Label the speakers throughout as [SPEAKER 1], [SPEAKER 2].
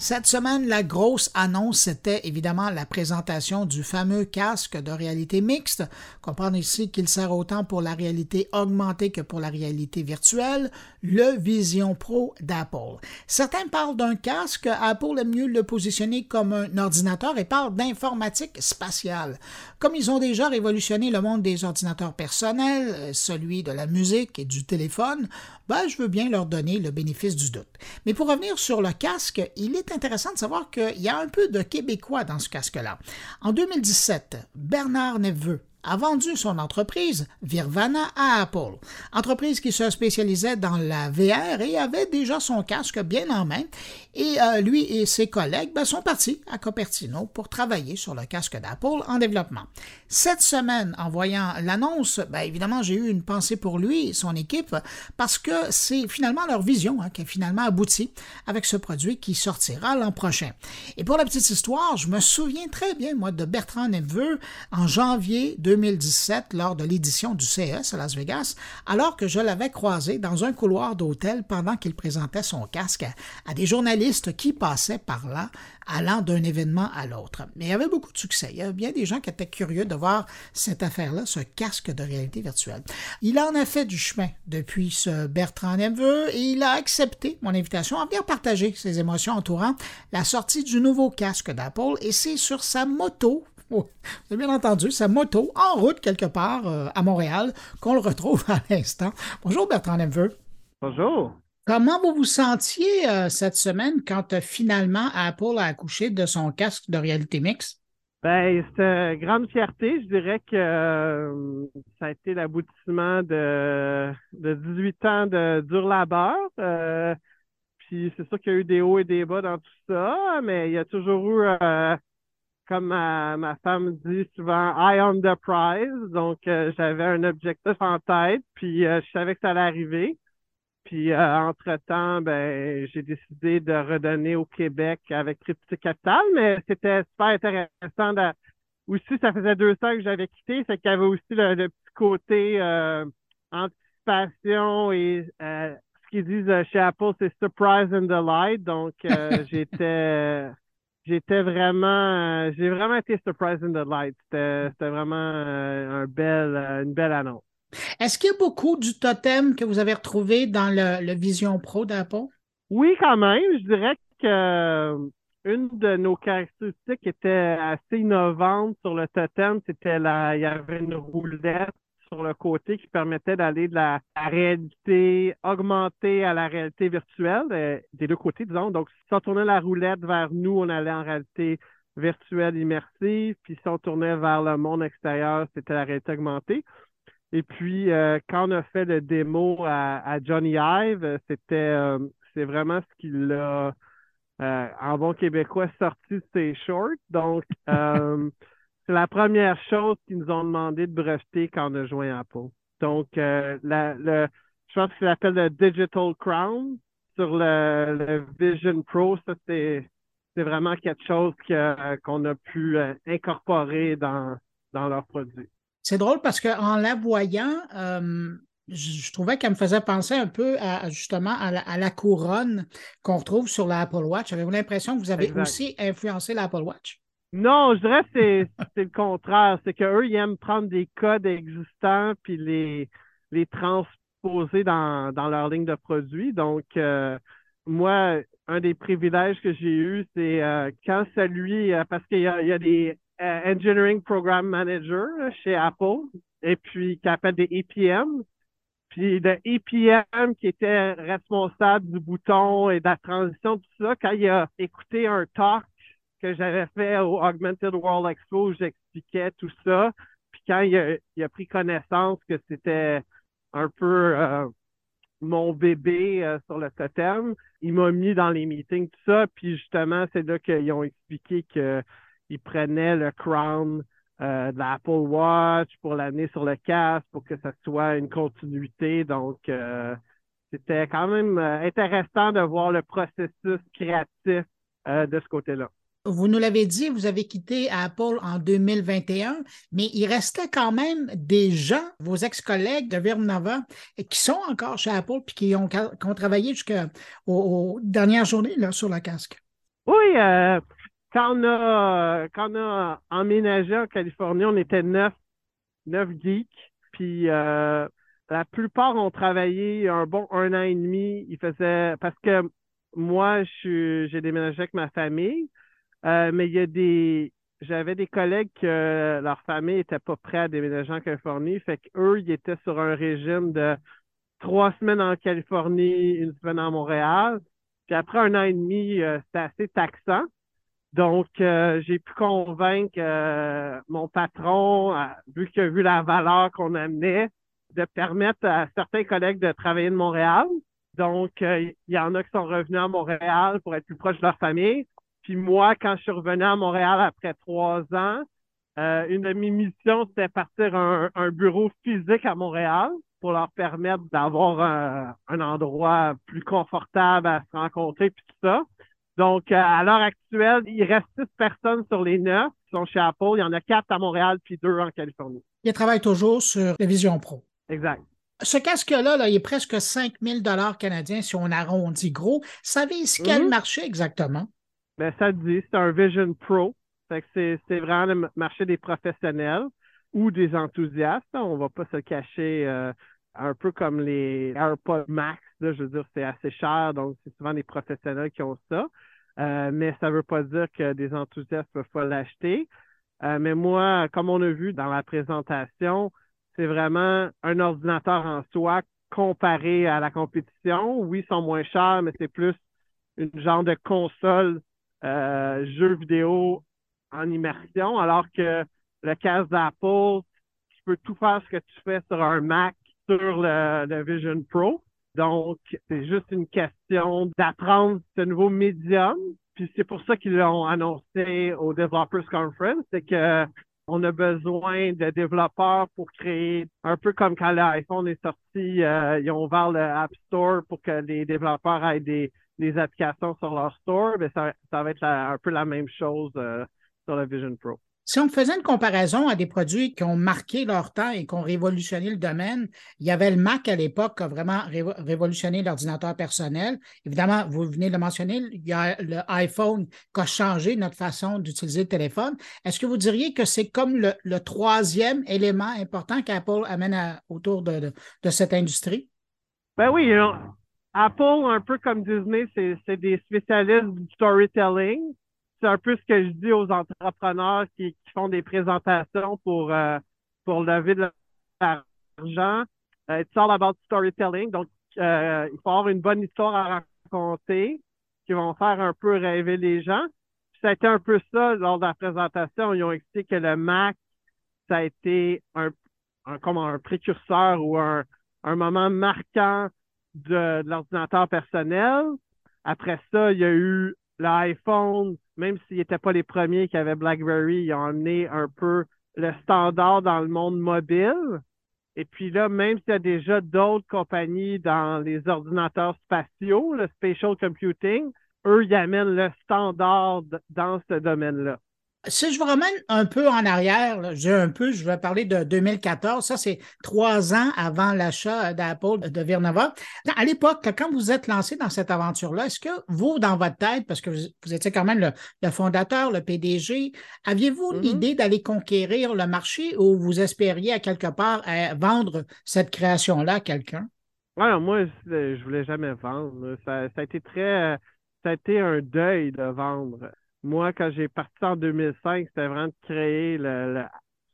[SPEAKER 1] Cette semaine, la grosse annonce, c'était évidemment la présentation du fameux casque de réalité mixte. Comprendre ici qu'il sert autant pour la réalité augmentée que pour la réalité virtuelle, le Vision Pro d'Apple. Certains parlent d'un casque, Apple aime mieux le positionner comme un ordinateur et parle d'informatique spatiale. Comme ils ont déjà révolutionné le monde des ordinateurs personnels, celui de la musique et du téléphone, ben, je veux bien leur donner le bénéfice du doute. Mais pour revenir sur le casque, il est intéressant de savoir qu'il y a un peu de Québécois dans ce casque-là. En 2017, Bernard Neveu, a vendu son entreprise Virvana à Apple, entreprise qui se spécialisait dans la VR et avait déjà son casque bien en main. Et euh, lui et ses collègues ben, sont partis à Cupertino pour travailler sur le casque d'Apple en développement. Cette semaine, en voyant l'annonce, ben, évidemment, j'ai eu une pensée pour lui et son équipe parce que c'est finalement leur vision hein, qui a finalement abouti avec ce produit qui sortira l'an prochain. Et pour la petite histoire, je me souviens très bien, moi, de Bertrand Neveu en janvier 2017 lors de l'édition du CES à Las Vegas, alors que je l'avais croisé dans un couloir d'hôtel pendant qu'il présentait son casque à, des journalistes qui passaient par là, allant d'un événement à l'autre. Mais il y avait beaucoup de succès. Il y avait bien des gens qui étaient curieux de voir cette affaire-là, ce casque de réalité virtuelle. Il en a fait du chemin depuis ce Bertrand Neveu et il a accepté mon invitation à venir partager ses émotions entourant la sortie du nouveau casque d'Apple et c'est sur sa moto vous avez bien entendu, sa moto en route quelque part euh, à Montréal qu'on le retrouve à l'instant. Bonjour Bertrand Neveu.
[SPEAKER 2] Bonjour.
[SPEAKER 1] Comment vous vous sentiez euh, cette semaine quand euh, finalement Apple a accouché de son casque de réalité mixte?
[SPEAKER 2] Ben, c'est une grande fierté. Je dirais que ça a été l'aboutissement de, de 18 ans de dur labeur. puis c'est sûr qu'il y a eu des hauts et des bas dans tout ça, mais il y a toujours eu comme ma, femme dit souvent, I on the prize. Donc, euh, j'avais un objectif en tête, puis euh, je savais que ça allait arriver. Puis, euh, entre-temps, ben, j'ai décidé de redonner au Québec avec Triptyque Capital, mais c'était super intéressant. De... Aussi, ça faisait deux ans que j'avais quitté, c'est qu'il y avait aussi le, le petit côté anticipation et ce qu'ils disent chez Apple, c'est surprise and delight. Donc, j'étais j'étais vraiment, euh, j'ai vraiment été surprised in the light. C'était vraiment euh, un bel, euh, une belle annonce.
[SPEAKER 1] Est-ce qu'il y a beaucoup du totem que vous avez retrouvé dans le, Vision Pro d'Apple?
[SPEAKER 2] Oui, quand même. Je dirais que une de nos caractéristiques était assez innovante sur le totem. C'était la, il y avait une roulette sur le côté qui permettait d'aller de la, réalité augmentée à la réalité virtuelle, euh, des deux côtés, disons. Donc, si on tournait la roulette vers nous, on allait en réalité virtuelle immersive, puis si on tournait vers le monde extérieur, c'était la réalité augmentée. Et puis, euh, quand on a fait le démo à, Johnny Ive, c'était euh, c'est vraiment ce qu'il a, en bon québécois, sorti de ses shorts. Donc, c'est la première chose qu'ils nous ont demandé de breveter quand on a joint Apple. Donc, euh, le, je pense qu'il s'appelle le Digital Crown sur le, Vision Pro. Ça, c'est, vraiment quelque chose qu'on a pu euh, incorporer dans, dans leurs produits.
[SPEAKER 1] C'est drôle parce qu'en la voyant, euh, je, trouvais qu'elle me faisait penser un peu à, justement à la, couronne qu'on retrouve sur l'Apple Watch. Avez-vous l'impression que vous avez aussi influencé l'Apple Watch?
[SPEAKER 2] Non, je dirais que c'est le contraire. C'est qu'eux, ils aiment prendre des codes existants puis les, les transposer dans, dans leur ligne de produits. Donc, euh, moi, un des privilèges que j'ai eu, c'est euh, quand celui, euh, parce qu'il y, y, a des Engineering Program Managers chez Apple, et puis qui appellent des EPM. Puis le EPM qui était responsable du bouton et de la transition, tout ça, quand il a écouté un talk que j'avais fait au Augmented World Expo, j'expliquais tout ça. Puis quand il a, pris connaissance que c'était un peu euh, mon bébé euh, sur le totem, il m'a mis dans les meetings, tout ça. Puis justement, c'est là qu'ils ont expliqué qu'ils prenaient le crown euh, de l'Apple Watch pour l'amener sur le casque pour que ça soit une continuité. Donc, c'était quand même intéressant de voir le processus créatif de ce côté-là
[SPEAKER 1] vous nous l'avez dit, vous avez quitté Apple en 2021, mais il restait quand même des gens, vos ex-collègues de Virnava, qui sont encore chez Apple puis qui ont, travaillé jusqu'aux dernières journées sur le casque.
[SPEAKER 2] Oui, quand, on a, quand on a emménagé en Californie, on était neuf, geeks. Puis la plupart ont travaillé un bon un an et demi. Ils faisaient parce que moi, j'ai déménagé avec ma famille, mais il y a des j'avais des collègues que leur famille n'était pas prêts à déménager en Californie. Fait qu'eux, ils étaient sur un régime de trois semaines en Californie, une semaine à Montréal. Puis après un an et demi, euh, c'était assez taxant. Donc, euh, j'ai pu convaincre euh, mon patron, vu qu'il a vu la valeur qu'on amenait, de permettre à certains collègues de travailler de Montréal. Donc, il y en a qui sont revenus à Montréal pour être plus proches de leur famille. Puis moi, quand je suis revenu à Montréal après trois ans, euh, une de mes missions, c'était partir un, un, bureau physique à Montréal pour leur permettre d'avoir un, un, endroit plus confortable à se rencontrer puis tout ça. Donc, euh, à l'heure actuelle, il reste six personnes sur les neuf qui sont chez Apple. Il y en a quatre à Montréal puis deux en Californie.
[SPEAKER 1] Ils travaillent toujours sur la Vision Pro.
[SPEAKER 2] Exact.
[SPEAKER 1] Ce casque-là, là, il est presque 5000 dollars canadiens si on arrondit gros. Savez-vous quel mm-hmm. marché exactement?
[SPEAKER 2] Ben, ça dit, c'est un Vision Pro. c'est, vraiment le marché des professionnels ou des enthousiastes. On va pas se cacher euh, un peu comme les AirPods Max. je veux dire, c'est assez cher, donc c'est souvent des professionnels qui ont ça. Euh, mais ça ne veut pas dire que des enthousiastes peuvent pas l'acheter. Euh, mais moi, comme on a vu dans la présentation, c'est vraiment un ordinateur en soi comparé à la compétition. Oui, ils sont moins chers, mais c'est plus une genre de console euh, jeux vidéo en immersion, alors que le casque d'Apple, tu peux tout faire ce que tu fais sur un Mac sur le, Vision Pro. Donc, c'est juste une question d'apprendre ce nouveau médium. Puis c'est pour ça qu'ils l'ont annoncé au Developers Conference, c'est que on a besoin de développeurs pour créer, un peu comme quand l'iPhone est sorti, euh, ils ont ouvert le App Store pour que les développeurs aient des, des applications sur leur store, mais ça, va être un peu la même chose euh, sur la Vision Pro.
[SPEAKER 1] Si on faisait une comparaison à des produits qui ont marqué leur temps et qui ont révolutionné le domaine, il y avait le Mac à l'époque qui a vraiment révolutionné l'ordinateur personnel. Évidemment, vous venez de le mentionner, il y a le iPhone qui a changé notre façon d'utiliser le téléphone. Est-ce que vous diriez que c'est comme le, troisième élément important qu'Apple amène autour de, de, cette industrie?
[SPEAKER 2] Ben oui, Apple, un peu comme Disney, c'est des spécialistes du storytelling. C'est un peu ce que je dis aux entrepreneurs qui, font des présentations pour, euh, pour lever de l'argent. Euh, it's all about storytelling. Donc, euh, il faut avoir une bonne histoire à raconter qui vont faire un peu rêver les gens. ça a été un peu ça lors de la présentation. Ils ont expliqué que le Mac, ça a été un, un comme un précurseur ou un, un moment marquant de, l'ordinateur personnel. Après ça, il y a eu l'iPhone, même s'ils n'étaient pas les premiers qui avaient BlackBerry, ils ont amené un peu le standard dans le monde mobile. Et puis là, même s'il y a déjà d'autres compagnies dans les ordinateurs spatiaux, le spatial computing, eux, ils amènent le standard dans ce domaine-là.
[SPEAKER 1] Si je vous ramène un peu en arrière, je un peu, je vais parler de 2014. Ça, c'est trois ans avant l'achat d'Apple de Virnova. À l'époque, quand vous êtes lancé dans cette aventure-là, est-ce que vous, dans votre tête, parce que vous, étiez quand même le, fondateur, le PDG, aviez-vous mm-hmm. l'idée d'aller conquérir le marché ou vous espériez à quelque part vendre cette création-là à quelqu'un?
[SPEAKER 2] Ouais, moi, je voulais jamais vendre. Ça, ça a été très, ça a été un deuil de vendre moi, quand j'ai parti en 2005, c'était vraiment de créer le,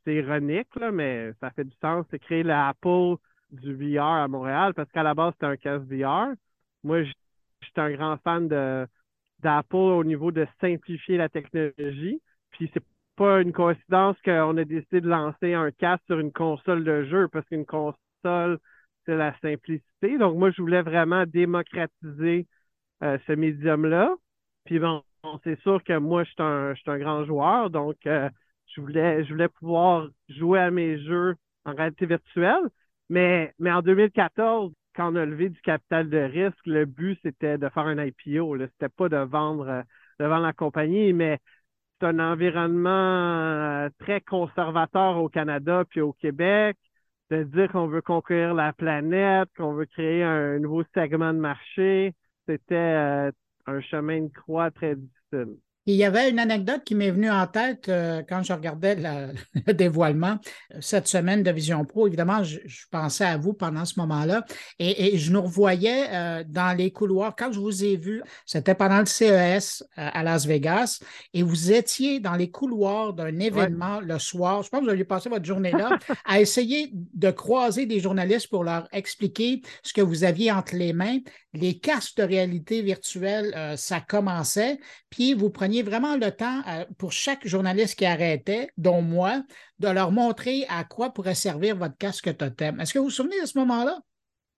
[SPEAKER 2] c'est ironique, là, mais ça fait du sens, c'est créer l'Apple du VR à Montréal, parce qu'à la base, c'était un casque VR. Moi, j'étais un grand fan d'Apple au niveau de simplifier la technologie. Puis c'est pas une coïncidence qu'on a décidé de lancer un casque sur une console de jeu, parce qu'une console, c'est la simplicité. Donc moi, je voulais vraiment démocratiser euh, ce médium-là. Puis bon, c'est sûr que moi, je suis un, grand joueur, donc euh, je, voulais, pouvoir jouer à mes jeux en réalité virtuelle. Mais, en 2014, quand on a levé du capital de risque, le but, c'était de faire un IPO. C'était pas de vendre, euh, de la compagnie, mais c'est un environnement euh, très conservateur au Canada puis au Québec, de dire qu'on veut conquérir la planète, qu'on veut créer un nouveau segment de marché. C'était un chemin de croix très difficile
[SPEAKER 1] il y avait une anecdote qui m'est venue en tête euh, quand je regardais le dévoilement cette semaine de Vision Pro. Évidemment, je, pensais à vous pendant ce moment-là et, je nous revoyais euh, dans les couloirs. Quand je vous ai vu, c'était pendant le CES euh, à Las Vegas et vous étiez dans les couloirs d'un événement le soir. Je pense que vous aviez passé votre journée là à essayer de croiser des journalistes pour leur expliquer ce que vous aviez entre les mains. Les casques de réalité virtuelle, ça commençait, puis vous preniez vraiment le temps euh, pour chaque journaliste qui arrêtait, dont moi, de leur montrer à quoi pourrait servir votre casque totem. Est-ce que vous vous souvenez de ce moment-là?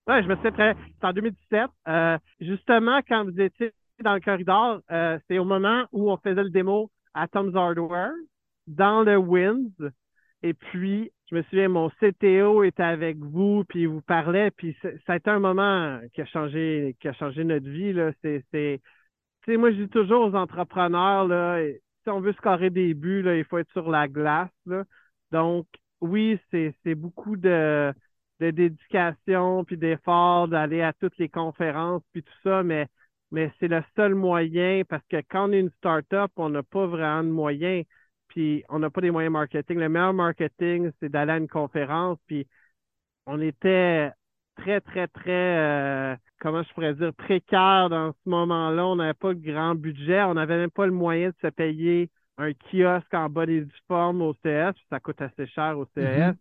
[SPEAKER 2] Oui, je me souviens très. C'est en 2017. Euh, justement, quand vous étiez dans le corridor, euh, c'est au moment où on faisait le démo à Tom's Hardware, dans le Winds. Et puis, je me souviens, mon CTO était avec vous, puis il vous parlait, puis ça a été un moment qui a changé, qui a changé notre vie. C'est moi, je dis toujours aux entrepreneurs, là, si on veut scorer des buts, là, il faut être sur la glace. Là. Donc, oui, c'est beaucoup de, de dédication puis d'effort d'aller à toutes les conférences puis tout ça, mais, mais c'est le seul moyen parce que quand on est une start-up, on n'a pas vraiment de moyens puis on n'a pas des moyens marketing. Le meilleur marketing, c'est d'aller à une conférence puis on était très, très, très, euh, comment je pourrais dire, précaire dans ce moment-là. On n'avait pas de grand budget. On n'avait même pas le moyen de se payer un kiosque en bas des uniformes au CS. Ça coûte assez cher au CS. Mm-hmm.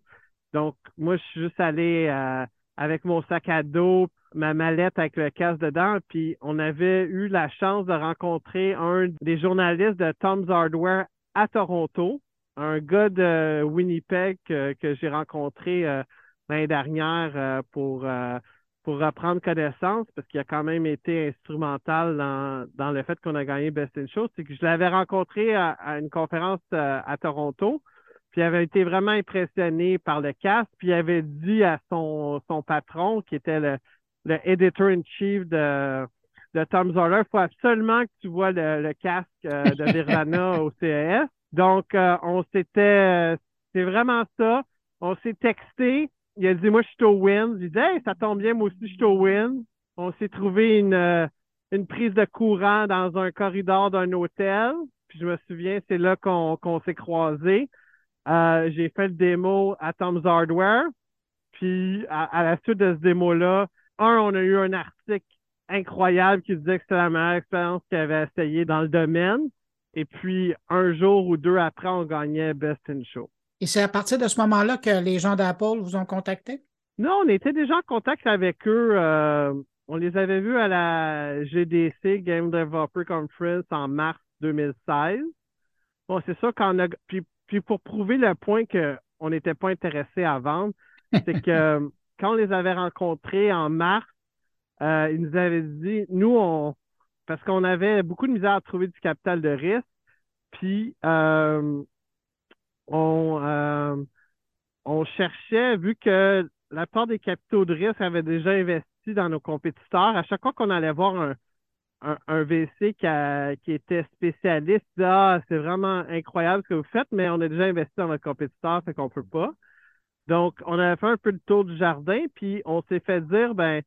[SPEAKER 2] Donc, moi, je suis juste allé euh, avec mon sac à dos, ma mallette avec le casque dedans, puis on avait eu la chance de rencontrer un des journalistes de Tom's Hardware à Toronto, un gars de Winnipeg que, j'ai rencontré euh, l'année dernière euh, pour, euh, pour reprendre connaissance, parce qu'il a quand même été instrumental dans, dans le fait qu'on a gagné Best in Show. C'est que je l'avais rencontré à, une conférence euh, à Toronto, puis il avait été vraiment impressionné par le casque, puis il avait dit à son, son patron, qui était le, le editor-in-chief de, de Tom Zoller, il faut absolument que tu vois le, casque de Nirvana au CES. Donc, on s'était, c'est vraiment ça. On s'est texté, il a dit Moi, je suis au Win. J'ai dit Hey, ça tombe bien, moi aussi, je suis au Win. On s'est trouvé une, euh, une prise de courant dans un corridor d'un hôtel. Puis je me souviens, c'est là qu'on s'est croisés. Euh, j'ai fait le démo à Tom's Hardware. Puis à, la suite de ce démo-là, un, on a eu un article incroyable qui disait que c'était la meilleure expérience qu'il avait essayé dans le domaine. Et puis, un jour ou deux après, on gagnait Best in Show.
[SPEAKER 1] Et c'est à partir de ce moment-là que les gens d'Apple vous ont contacté?
[SPEAKER 2] Non, on était déjà en contact avec eux. Euh, on les avait vus à la GDC, Game Developer Conference, en mars 2016. Bon, c'est ça qu'on a. Puis, puis pour prouver le point qu'on n'était pas intéressé à vendre, c'est que quand on les avait rencontrés en mars, euh, ils nous avaient dit, nous, on, parce qu'on avait beaucoup de misère à trouver du capital de risque, puis euh, on, euh, on cherchait, vu que la part des capitaux de risque avaient déjà investi dans nos compétiteurs, à chaque fois qu'on allait voir un, un, VC qui, qui, était spécialiste, ah, c'est vraiment incroyable ce que vous faites, mais on a déjà investi dans votre compétiteur, fait qu'on ne peut pas. Donc, on avait fait un peu le tour du jardin, puis on s'est fait dire, ben,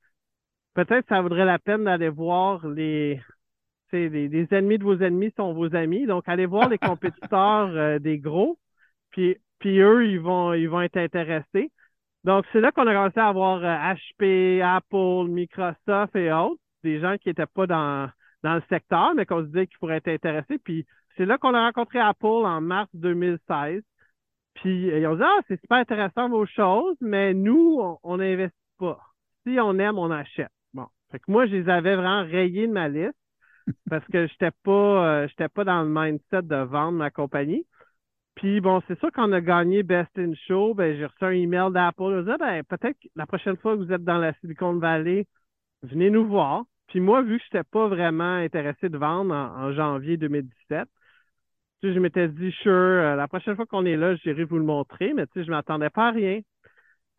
[SPEAKER 2] peut-être ça vaudrait la peine d'aller voir les, les, ennemis de vos ennemis sont vos amis. Donc, allez voir les compétiteurs euh, des gros. Puis, puis eux, ils vont, ils vont être intéressés. Donc, c'est là qu'on a commencé à avoir HP, euh, Apple, Microsoft et autres, des gens qui n'étaient pas dans, dans le secteur, mais qu'on se disait qu'ils pourraient être intéressés. Puis, c'est là qu'on a rencontré Apple en mars 2016. Puis, ils ont dit, ah, c'est super intéressant vos choses, mais nous, on n'investit pas. Si on aime, on achète. Fait que moi, je les avais vraiment rayés de ma liste parce que je n'étais pas, euh, pas dans le mindset de vendre ma compagnie. Puis bon, c'est sûr qu'on a gagné Best in Show, ben, j'ai reçu un email d'Apple. Je ben, peut-être la prochaine fois que vous êtes dans la Silicon Valley, venez nous voir. Puis moi, vu que je n'étais pas vraiment intéressé de vendre en, janvier 2017, tu je m'étais dit, sure, euh, la prochaine fois qu'on est là, j'irai vous le montrer, mais tu sais, je ne m'attendais pas à rien.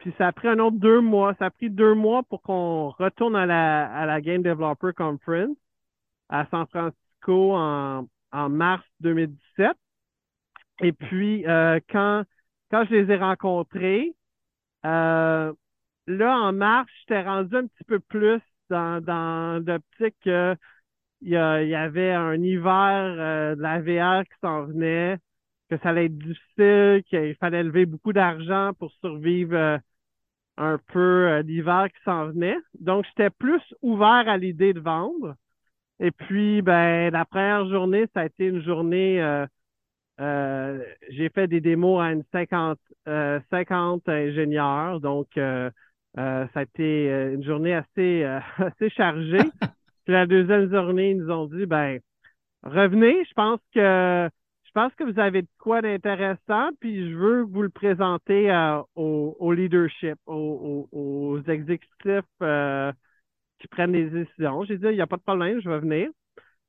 [SPEAKER 2] Puis ça a pris un autre deux mois. Ça a pris deux mois pour qu'on retourne à la, à la Game Developer Conference à San Francisco en, en mars 2017. Et puis, euh, quand, quand je les ai rencontrés, euh, là, en marche, j'étais rendu un petit peu plus dans, dans l'optique que il y, avait un hiver de la VR qui s'en venait, que ça allait être difficile, qu'il fallait lever beaucoup d'argent pour survivre un peu l'hiver qui s'en venait. Donc, j'étais plus ouvert à l'idée de vendre. Et puis, ben, la première journée, ça a été une journée euh, j'ai fait des démos à une 50, 50 euh, ingénieurs, donc euh, ça a été une journée assez, assez chargée. Puis la deuxième journée, ils nous ont dit ben revenez, je pense que je pense que vous avez de quoi d'intéressant, puis je veux vous le présenter au, leadership, aux, exécutifs qui prennent des décisions. J'ai dit, il n'y a pas de problème, je vais venir.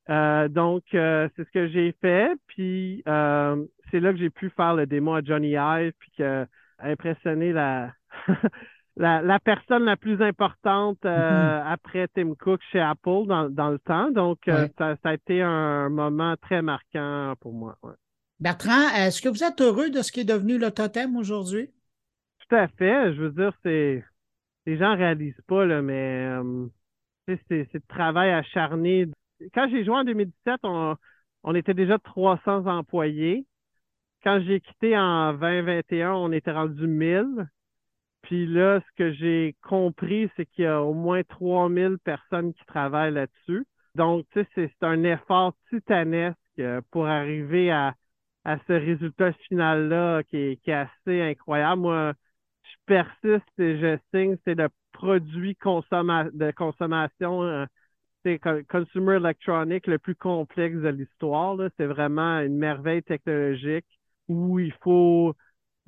[SPEAKER 2] Euh, donc, euh, c'est ce que j'ai fait. Puis, euh, c'est là que j'ai pu faire le démo à Johnny Ive, puis que, impressionner la, la, personne la plus importante mm-hmm. après Tim Cook chez Apple dans, le temps. Donc, ça, a été un moment très marquant pour moi.
[SPEAKER 1] Bertrand, est-ce que vous êtes heureux de ce qui est devenu le totem aujourd'hui?
[SPEAKER 2] Tout à fait. Je veux dire, c'est. Les gens ne réalisent pas, là, mais c'est le travail acharné quand j'ai joué en 2017, on, était déjà 300 employés. Quand j'ai quitté en 2021, on était rendu 1000. Puis là, ce que j'ai compris, c'est qu'il y a au moins 3000 personnes qui travaillent là-dessus. Donc, tu sais, c'est un effort titanesque pour arriver à, ce résultat final-là qui est, assez incroyable. Moi, je persiste et je signe, c'est le produit de consommation euh, c'est consumer electronic le plus complexe de l'histoire. C'est vraiment une merveille technologique où il faut,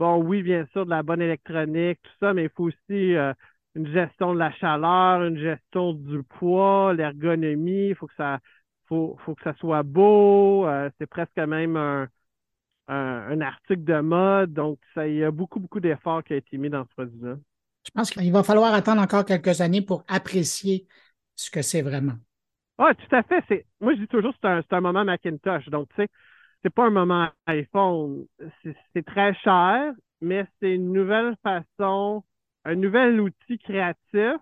[SPEAKER 2] bon, oui, bien sûr, de la bonne électronique, tout ça, mais il faut aussi euh, une gestion de la chaleur, une gestion du poids, l'ergonomie, il faut que ça faut, faut que ça soit beau. Euh, c'est presque même un, un, article de mode. Donc, ça, il y a beaucoup, beaucoup d'efforts qui ont été mis dans ce produit-là.
[SPEAKER 1] Je pense qu'il va falloir attendre encore quelques années pour apprécier ce que c'est vraiment.
[SPEAKER 2] Oui, tout à fait. C'est, moi, je dis toujours que c'est un, c'est un moment Macintosh. Donc, tu sais, c'est pas un moment iPhone. C'est, très cher, mais c'est une nouvelle façon, un nouvel outil créatif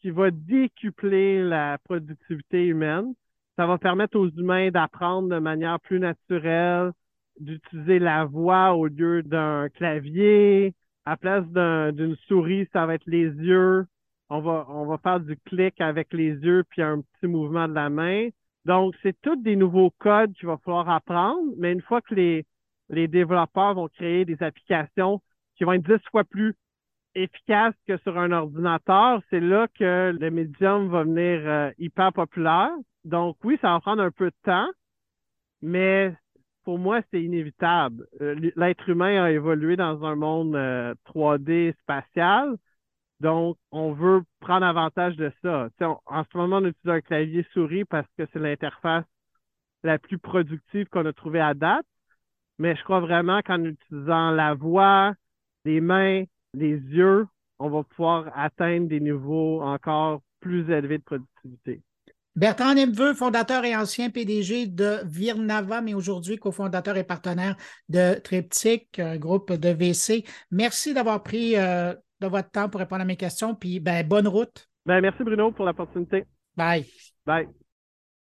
[SPEAKER 2] qui va décupler la productivité humaine. Ça va permettre aux humains d'apprendre de manière plus naturelle, d'utiliser la voix au lieu d'un clavier. À place d'une souris, ça va être les yeux on va, on va faire du clic avec les yeux puis un petit mouvement de la main. Donc, c'est tous des nouveaux codes qu'il va falloir apprendre, mais une fois que les, les développeurs vont créer des applications qui vont être dix fois plus efficaces que sur un ordinateur, c'est là que le médium va venir euh, hyper populaire. Donc, oui, ça va prendre un peu de temps, mais pour moi, c'est inévitable. Euh, l'être humain a évolué dans un monde 3D euh, spatial. Donc, on veut prendre avantage de ça. en ce moment, on utilise un clavier souris parce que c'est l'interface la plus productive qu'on a trouvée à date. Mais je crois vraiment qu'en utilisant la voix, les mains, les yeux, on va pouvoir atteindre des niveaux encore plus élevés de productivité.
[SPEAKER 1] Bertrand Nemveux, fondateur et ancien PDG de Virnava, mais aujourd'hui cofondateur et partenaire de Triptyque, groupe de VC. Merci d'avoir pris euh, de votre temps pour répondre à mes questions. Puis, ben, bonne route.
[SPEAKER 2] Ben, merci Bruno pour l'opportunité.
[SPEAKER 1] Bye.
[SPEAKER 2] Bye.